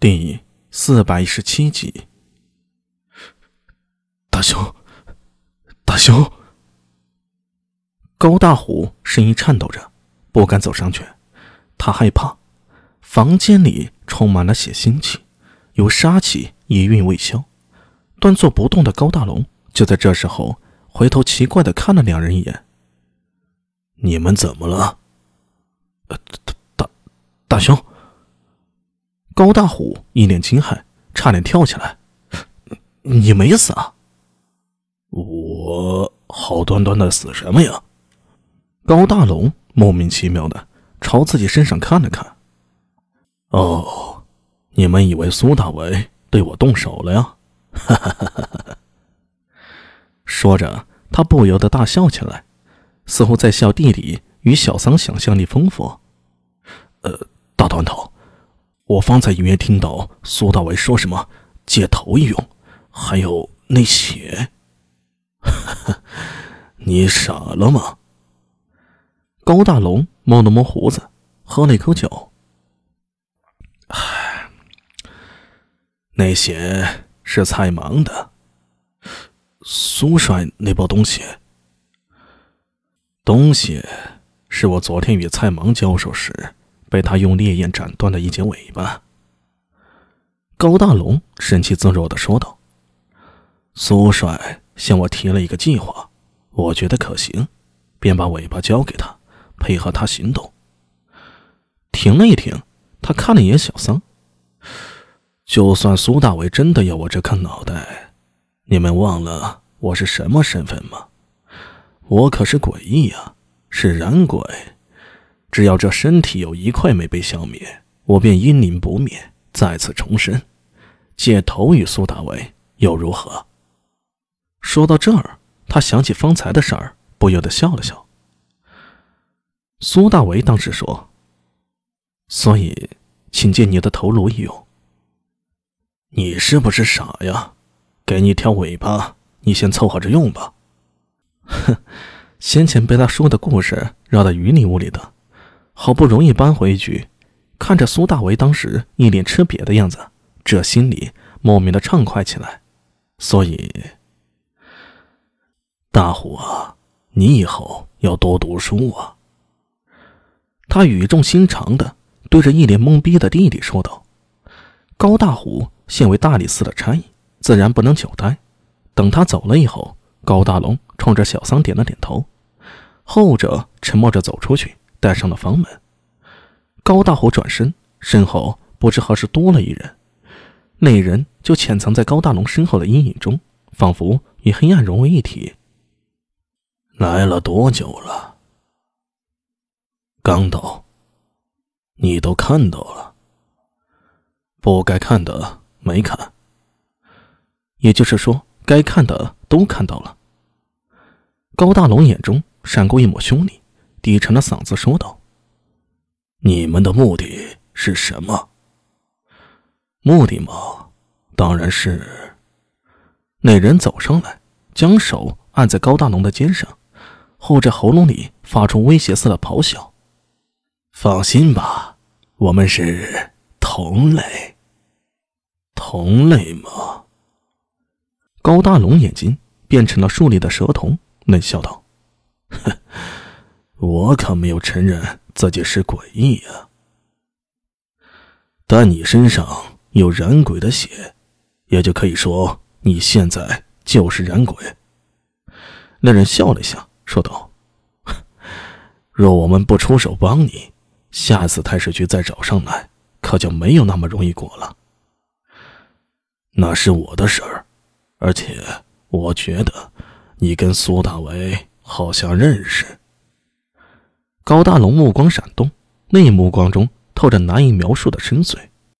第四百一十七集，大雄，大雄！高大虎声音颤抖着，不敢走上去，他害怕。房间里充满了血腥气，有杀气余韵未消。端坐不动的高大龙就在这时候回头奇怪的看了两人一眼：“你们怎么了？”“大大大雄。”高大虎一脸惊骇，差点跳起来：“你没死啊？”“我好端端的死什么呀？”高大龙莫名其妙的朝自己身上看了看。“哦，你们以为苏大伟对我动手了呀？”哈哈哈哈哈！说着，他不由得大笑起来，似乎在笑弟弟与小桑想象力丰富。呃，大短头。我方才隐约听到苏大伟说什么借头一用，还有那血。你傻了吗？高大龙摸了摸胡子，喝了一口酒。唉，那血是蔡芒的。苏帅那包东西，东西是我昨天与蔡芒交手时。被他用烈焰斩断了一截尾巴。高大龙神气自若的说道：“苏帅向我提了一个计划，我觉得可行，便把尾巴交给他，配合他行动。”停了一停，他看了一眼小桑：“就算苏大伟真的要我这颗脑袋，你们忘了我是什么身份吗？我可是诡异呀，是人鬼。”只要这身体有一块没被消灭，我便阴灵不灭，再次重生。借头与苏大为又如何？说到这儿，他想起方才的事儿，不由得笑了笑。苏大为当时说：“所以，请借你的头颅一用。”你是不是傻呀？给你条尾巴，你先凑合着用吧。哼，先前被他说的故事绕到云里雾里的。好不容易扳回一局，看着苏大为当时一脸吃瘪的样子，这心里莫名的畅快起来。所以，大虎啊，你以后要多读书啊。他语重心长的对着一脸懵逼的弟弟说道。高大虎现为大理寺的差役，自然不能久待。等他走了以后，高大龙冲着小桑点了点头，后者沉默着走出去。带上了房门，高大虎转身，身后不知何时多了一人，那人就潜藏在高大龙身后的阴影中，仿佛与黑暗融为一体。来了多久了？刚到。你都看到了，不该看的没看。也就是说，该看的都看到了。高大龙眼中闪过一抹凶厉。低沉的嗓子说道：“你们的目的是什么？目的嘛，当然是……”那人走上来，将手按在高大龙的肩上，后者喉咙里发出威胁似的咆哮：“放心吧，我们是同类。同类吗？”高大龙眼睛变成了竖立的蛇瞳，冷笑道：“哼。”我可没有承认自己是诡异呀，但你身上有燃鬼的血，也就可以说你现在就是燃鬼。那人笑了笑，说道：“ 若我们不出手帮你，下次太史局再找上来，可就没有那么容易过了。那是我的事儿，而且我觉得你跟苏大为好像认识。”高大龙目光闪动，那目光中透着难以描述的深邃。